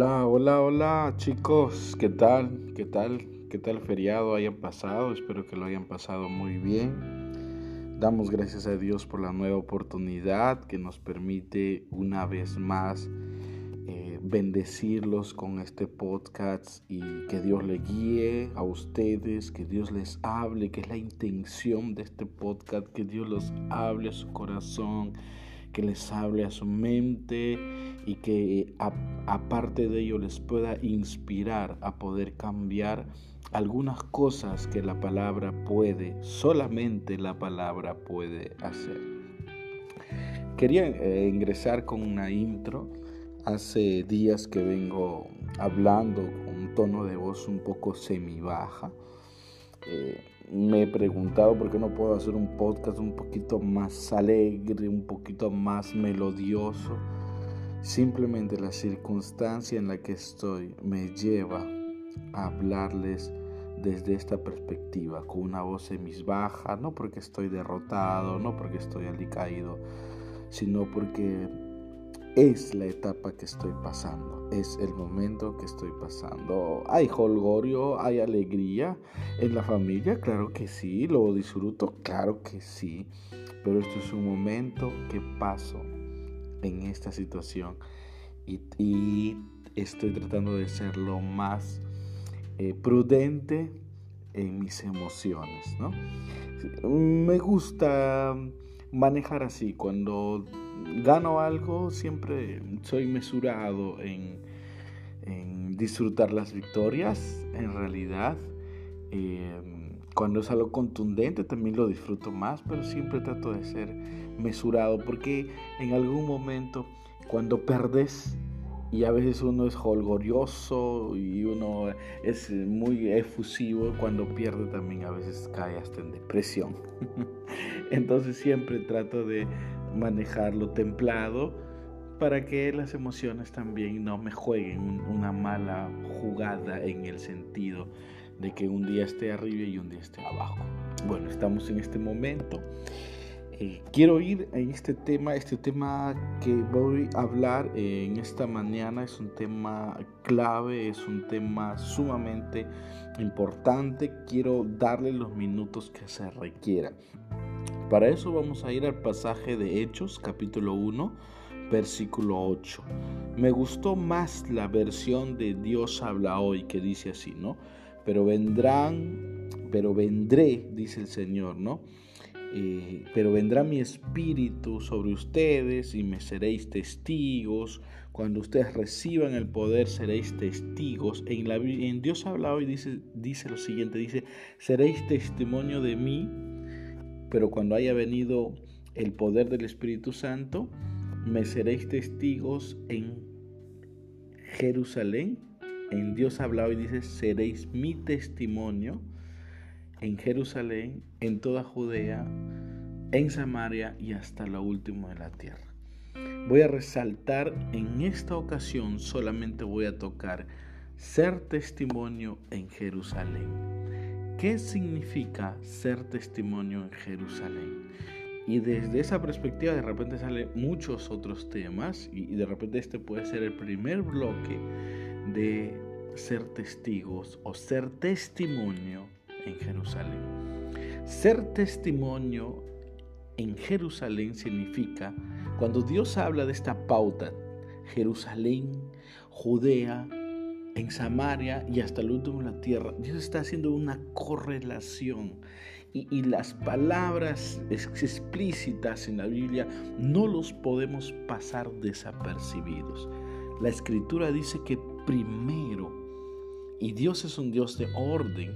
Hola, hola, hola chicos, ¿qué tal? ¿Qué tal? ¿Qué tal feriado hayan pasado? Espero que lo hayan pasado muy bien. Damos gracias a Dios por la nueva oportunidad que nos permite una vez más eh, bendecirlos con este podcast y que Dios le guíe a ustedes, que Dios les hable, que es la intención de este podcast, que Dios los hable a su corazón que les hable a su mente y que aparte de ello les pueda inspirar a poder cambiar algunas cosas que la palabra puede, solamente la palabra puede hacer. Quería eh, ingresar con una intro. Hace días que vengo hablando con un tono de voz un poco semi baja. Eh, me he preguntado por qué no puedo hacer un podcast un poquito más alegre, un poquito más melodioso. Simplemente la circunstancia en la que estoy me lleva a hablarles desde esta perspectiva, con una voz baja, no porque estoy derrotado, no porque estoy alicaído, sino porque es la etapa que estoy pasando, es el momento que estoy pasando. Hay holgorio, hay alegría en la familia, claro que sí, lo disfruto, claro que sí, pero esto es un momento que paso en esta situación y, estoy tratando de ser lo más eh, prudente en mis emociones, ¿no? Me gusta manejar así cuando gano algo, siempre soy mesurado en, disfrutar las victorias, en realidad. Em, cuando es algo contundente también lo disfruto más, pero siempre trato de ser mesurado porque en algún momento cuando perdes y a veces uno es holgorioso y uno es muy efusivo, cuando pierde también a veces cae hasta en depresión. Entonces siempre trato de manejarlo templado para que las emociones también no me jueguen una mala jugada en el sentido de que un día esté arriba y un día esté abajo. Bueno, estamos en este momento. Eh, quiero ir en este tema, este tema que voy a hablar en esta mañana es un tema clave, es un tema sumamente importante. Quiero darle los minutos que se requieran. Para eso vamos a ir al pasaje de Hechos, capítulo 1, versículo 8. Me gustó más la versión de Dios habla hoy que dice así, ¿no? Pero vendrán, pero vendré, dice el Señor, ¿no? Eh, pero vendrá mi espíritu sobre ustedes y me seréis testigos. Cuando ustedes reciban el poder, seréis testigos. En, la, en Dios habla hoy, dice, dice lo siguiente, dice, seréis testimonio de mí pero cuando haya venido el poder del Espíritu Santo, me seréis testigos en Jerusalén. En Dios ha hablado y dice, seréis mi testimonio en Jerusalén, en toda Judea, en Samaria y hasta lo último de la tierra. Voy a resaltar en esta ocasión, solamente voy a tocar ser testimonio en Jerusalén. ¿Qué significa ser testimonio en Jerusalén? Y desde esa perspectiva de repente salen muchos otros temas y, de repente este puede ser el primer bloque de ser testigos o ser testimonio en Jerusalén. Ser testimonio en Jerusalén significa, cuando Dios habla de esta pauta, Jerusalén, Judea, en Samaria y hasta el último en la tierra. Dios está haciendo una correlación. Y, las palabras explícitas en la Biblia no los podemos pasar desapercibidos. La escritura dice que primero, y Dios es un Dios de orden,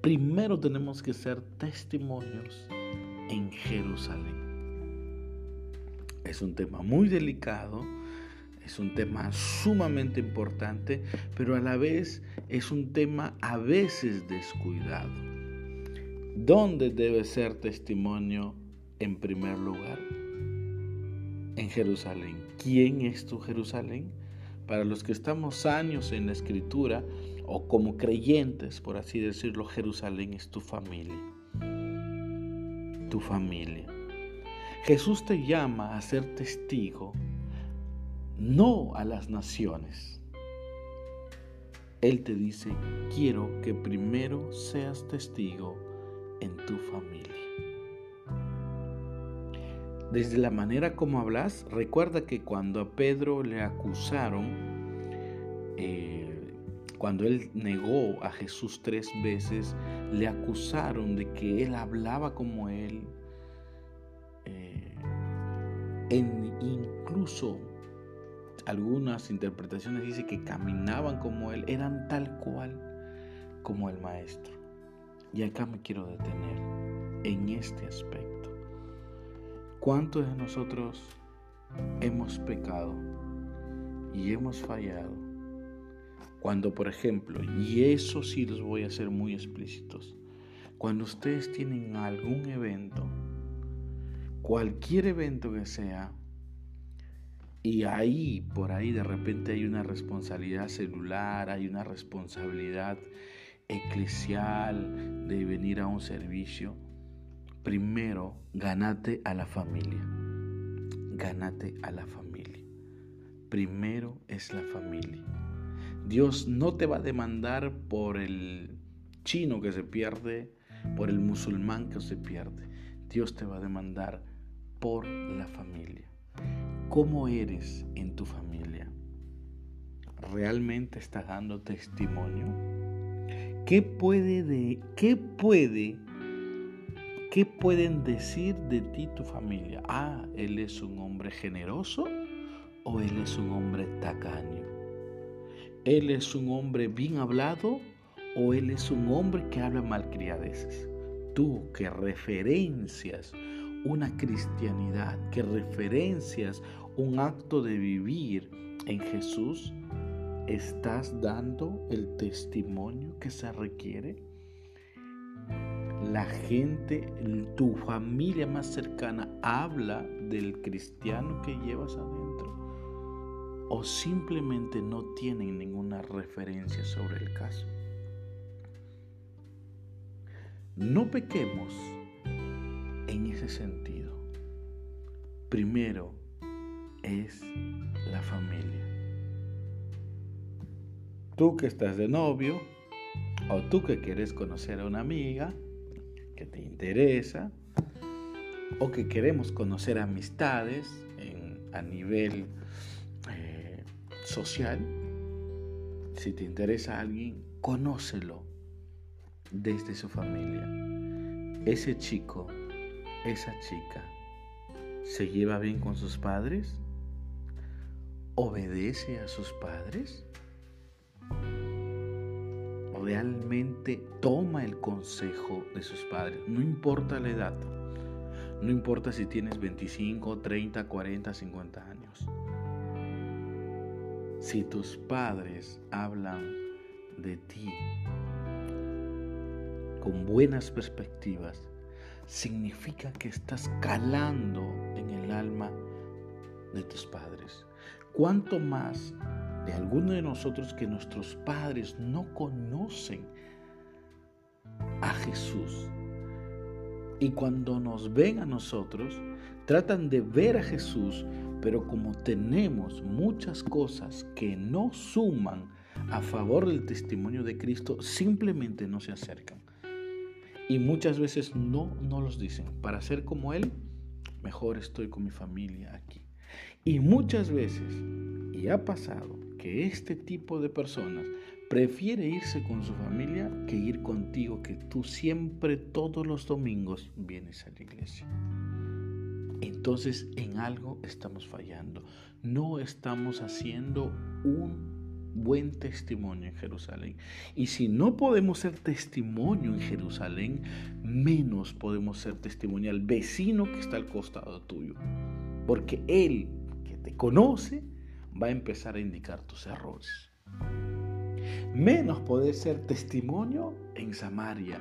primero tenemos que ser testimonios en Jerusalén. Es un tema muy delicado, es un tema sumamente importante, pero a la vez es un tema a veces descuidado. ¿Dónde debe ser testimonio en primer lugar? En Jerusalén. ¿Quién es tu Jerusalén? Para los que estamos años en la escritura o como creyentes, por así decirlo, Jerusalén es tu familia. Tu familia. Jesús te llama a ser testigo no a las naciones. Él te dice, quiero que primero seas testigo en tu familia. Desde la manera como hablas, recuerda que cuando a Pedro le acusaron, eh, cuando él negó a Jesús tres veces, le acusaron de que él hablaba como él, eh, en incluso algunas interpretaciones dice que caminaban como él, eran tal cual como el maestro. Y acá me quiero detener en este aspecto. ¿Cuántos de nosotros hemos pecado y hemos fallado? Cuando, por ejemplo, y eso sí los voy a hacer muy explícitos, cuando ustedes tienen algún evento, cualquier evento que sea, y ahí, por ahí de repente hay una responsabilidad celular, hay una responsabilidad eclesial de venir a un servicio, primero ganate a la familia. Ganate a la familia. Primero es la familia. Dios no te va a demandar por el chino que se pierde, por el musulmán que se pierde. Dios te va a demandar por la familia. ¿Cómo eres en tu familia? ¿Realmente estás dando testimonio? ¿Qué puede de qué puede ¿Qué pueden decir de ti tu familia? Ah, él es un hombre generoso o él es un hombre tacaño. Él es un hombre bien hablado o él es un hombre que habla malcriadeces. Tú que referencias una cristianidad, que referencias un acto de vivir en Jesús, ¿estás dando el testimonio que se requiere? la gente, tu familia más cercana habla del cristiano que llevas adentro o simplemente no tienen ninguna referencia sobre el caso. No pequemos en ese sentido. Primero es la familia. Tú que estás de novio o tú que quieres conocer a una amiga, que te interesa o que queremos conocer amistades a nivel eh, social, si te interesa alguien, conócelo desde su familia. Ese chico, esa chica, ¿se lleva bien con sus padres? ¿Obedece a sus padres? realmente toma el consejo de sus padres, no importa la edad, no importa si tienes 25, 30, 40, 50 años. Si tus padres hablan de ti con buenas perspectivas, significa que estás calando en el alma de tus padres. Cuanto más de alguno de nosotros que nuestros padres no conocen a Jesús. Y cuando nos ven a nosotros, tratan de ver a Jesús, pero como tenemos muchas cosas que no suman a favor del testimonio de Cristo, simplemente no se acercan. Y muchas veces no, no los dicen. Para ser como Él, mejor estoy con mi familia aquí. Y muchas veces, y ha pasado, este tipo de personas prefiere irse con su familia que ir contigo, que tú siempre todos los domingos vienes a la iglesia. Entonces en algo estamos fallando. No estamos haciendo un buen testimonio en Jerusalén. Y si no podemos ser testimonio en Jerusalén, menos podemos ser testimonio al vecino que está al costado tuyo. Porque él que te conoce, va a empezar a indicar tus errores. Menos poder ser testimonio en Samaria.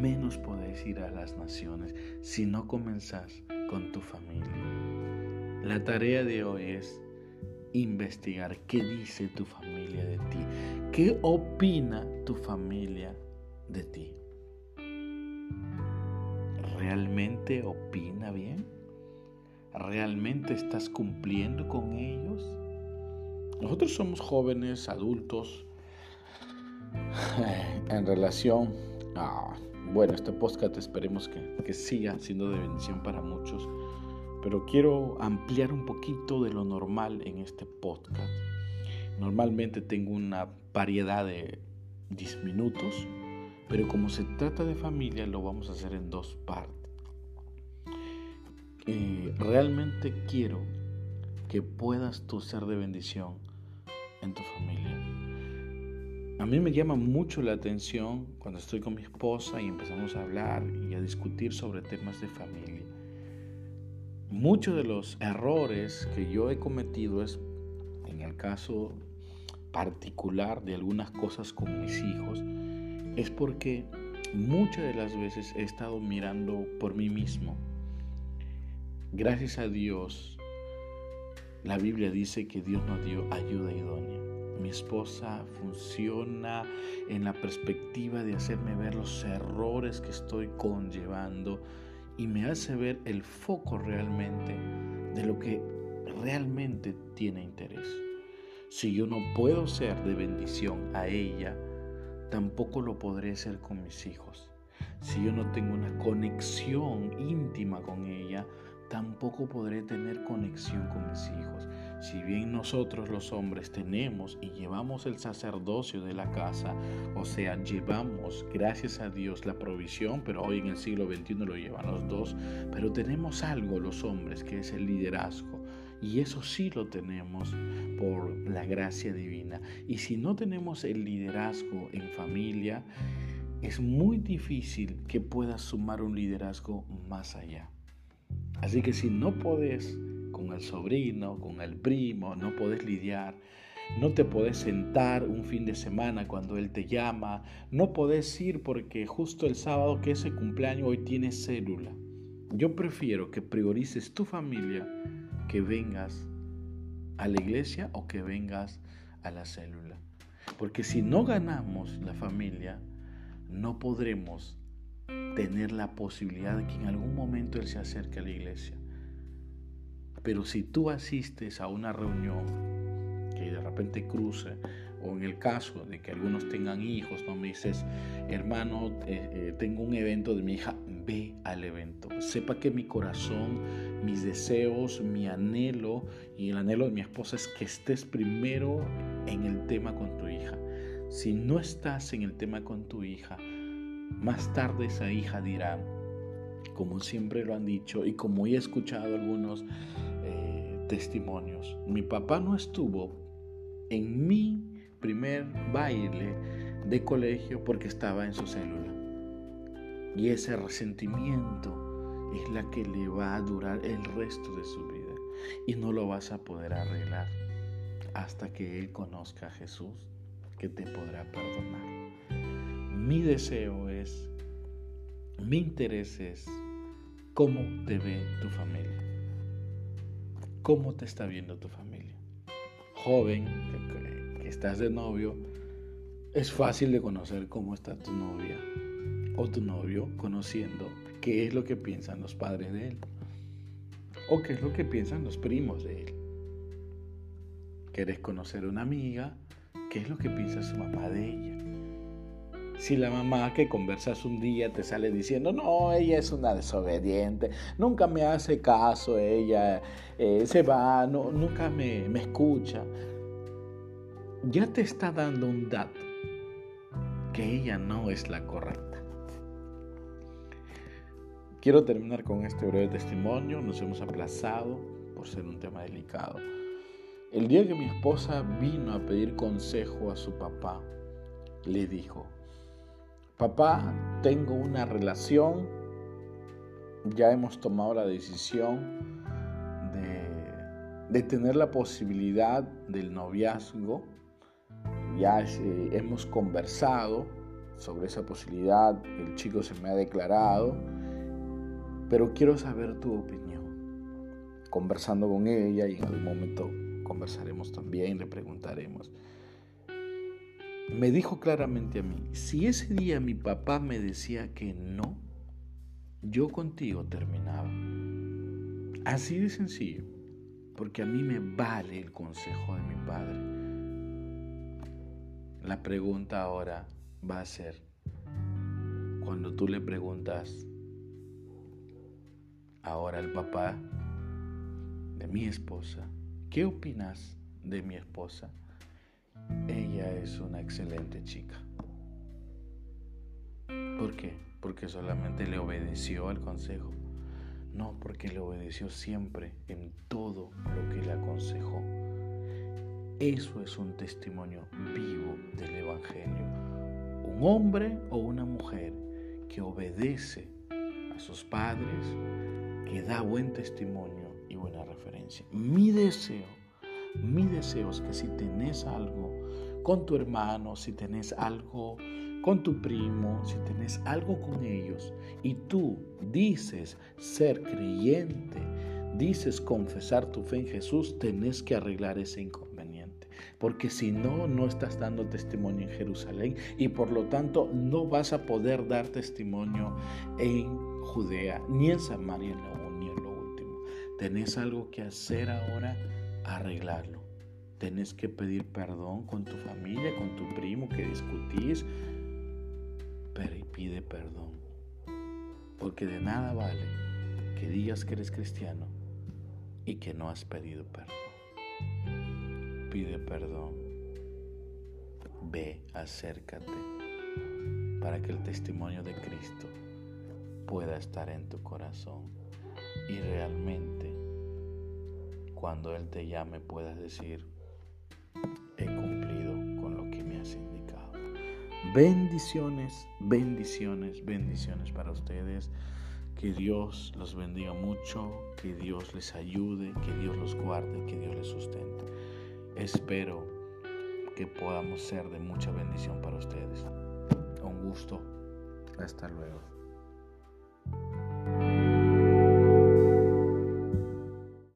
Menos podés ir a las naciones si no comenzás con tu familia. La tarea de hoy es investigar qué dice tu familia de ti, qué opina tu familia de ti. ¿Realmente opina bien? ¿Realmente estás cumpliendo con ellos? nosotros somos jóvenes, adultos, en relación a, bueno, este podcast esperemos que, que siga siendo de bendición para muchos, pero quiero ampliar un poquito de lo normal en este podcast. Normalmente tengo una variedad de 10 minutos, pero como se trata de familia lo vamos a hacer en dos partes. Eh, realmente quiero que puedas tú ser de bendición en tu familia. A mí me llama mucho la atención cuando estoy con mi esposa y empezamos a hablar y a discutir sobre temas de familia. Muchos de los errores que yo he cometido es, en el caso particular de algunas cosas con mis hijos, es porque muchas de las veces he estado mirando por mí mismo. Gracias a Dios, la Biblia dice que Dios nos dio ayuda idónea. Mi esposa funciona en la perspectiva de hacerme ver los errores que estoy conllevando y me hace ver el foco realmente de lo que realmente tiene interés. Si yo no puedo ser de bendición a ella, tampoco lo podré ser con mis hijos. Si yo no tengo una conexión íntima con ella, tampoco podré tener conexión con mis hijos. Si bien nosotros los hombres tenemos y llevamos el sacerdocio de la casa, o sea, llevamos, gracias a Dios, la provisión, pero hoy en el siglo XXI lo llevan los dos, pero tenemos algo los hombres que es el liderazgo. Y eso sí lo tenemos por la gracia divina. Y si no tenemos el liderazgo en familia, es muy difícil que puedas sumar un liderazgo más allá. Así que si no podés con el sobrino, con el primo, no podés lidiar, no te podés sentar un fin de semana cuando él te llama, no podés ir porque justo el sábado que es el cumpleaños hoy tienes célula. Yo prefiero que priorices tu familia, que vengas a la iglesia o que vengas a la célula. Porque si no ganamos la familia, no podremos tener la posibilidad de que en algún momento Él se acerque a la iglesia. Pero si tú asistes a una reunión que de repente cruce, o en el caso de que algunos tengan hijos, no me dices, hermano, eh, tengo un evento de mi hija, ve al evento. Sepa que mi corazón, mis deseos, mi anhelo y el anhelo de mi esposa es que estés primero en el tema con tu hija. Si no estás en el tema con tu hija, más tarde esa hija dirá, como siempre lo han dicho y como he escuchado algunos eh, testimonios, mi papá no estuvo en mi primer baile de colegio porque estaba en su célula. Y ese resentimiento es la que le va a durar el resto de su vida y no lo vas a poder arreglar hasta que Él conozca a Jesús que te podrá perdonar. Mi deseo es, mi interés es cómo te ve tu familia. ¿Cómo te está viendo tu familia? Joven, que, estás de novio, es fácil de conocer cómo está tu novia o tu novio conociendo qué es lo que piensan los padres de él o qué es lo que piensan los primos de él. ¿Quieres conocer una amiga? ¿Qué es lo que piensa su mamá de ella? Si la mamá que conversas un día te sale diciendo, no, ella es una desobediente, nunca me hace caso, ella eh, se va, no, nunca me, me escucha, ya te está dando un dato que ella no es la correcta. Quiero terminar con este breve testimonio, nos hemos aplazado por ser un tema delicado. El día que mi esposa vino a pedir consejo a su papá, le dijo, Papá, tengo una relación, ya hemos tomado la decisión de, tener la posibilidad del noviazgo, ya eh, hemos conversado sobre esa posibilidad, el chico se me ha declarado, pero quiero saber tu opinión. Conversando con ella y en algún momento conversaremos también, le preguntaremos me dijo claramente a mí, si ese día mi papá me decía que no, yo contigo terminaba. Así de sencillo, porque a mí me vale el consejo de mi padre. La pregunta ahora va a ser, cuando tú le preguntas ahora al papá de mi esposa, ¿qué opinas de mi esposa? Ella es una excelente chica. ¿Por qué? Porque solamente le obedeció al consejo. No, porque le obedeció siempre en todo lo que le aconsejó. Eso es un testimonio vivo del Evangelio. Un hombre o una mujer que obedece a sus padres, que da buen testimonio y buena referencia. Mi deseo, mi deseo es que si tenés algo con tu hermano, si tenés algo con tu primo, si tenés algo con ellos y tú dices ser creyente, dices confesar tu fe en Jesús, tenés que arreglar ese inconveniente. Porque si no, no estás dando testimonio en Jerusalén y por lo tanto no vas a poder dar testimonio en Judea, ni en Samaria, ni en lo último. Tenés algo que hacer ahora, arreglarlo. Tenés que pedir perdón con tu familia, con tu primo que discutís, pero y pide perdón. Porque de nada vale que digas que eres cristiano y que no has pedido perdón. Pide perdón. Ve, acércate para que el testimonio de Cristo pueda estar en tu corazón y realmente cuando Él te llame puedas decir, he cumplido con lo que me has indicado. Bendiciones, bendiciones, bendiciones para ustedes. Que Dios los bendiga mucho, que Dios les ayude, que Dios los guarde, que Dios les sustente. Espero que podamos ser de mucha bendición para ustedes. Un gusto. Hasta luego.